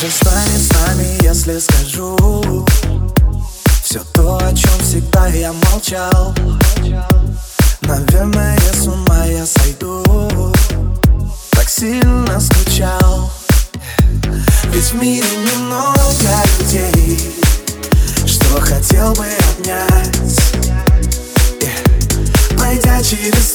же станет с нами, если скажу. Все то, о чем всегда я молчал. Наверное, с ума я сойду. Так сильно скучал. Ведь в мире немного людей Что хотел бы обнять. Пройдя через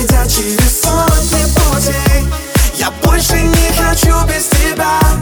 пройдя через сотни путей Я больше не хочу без тебя.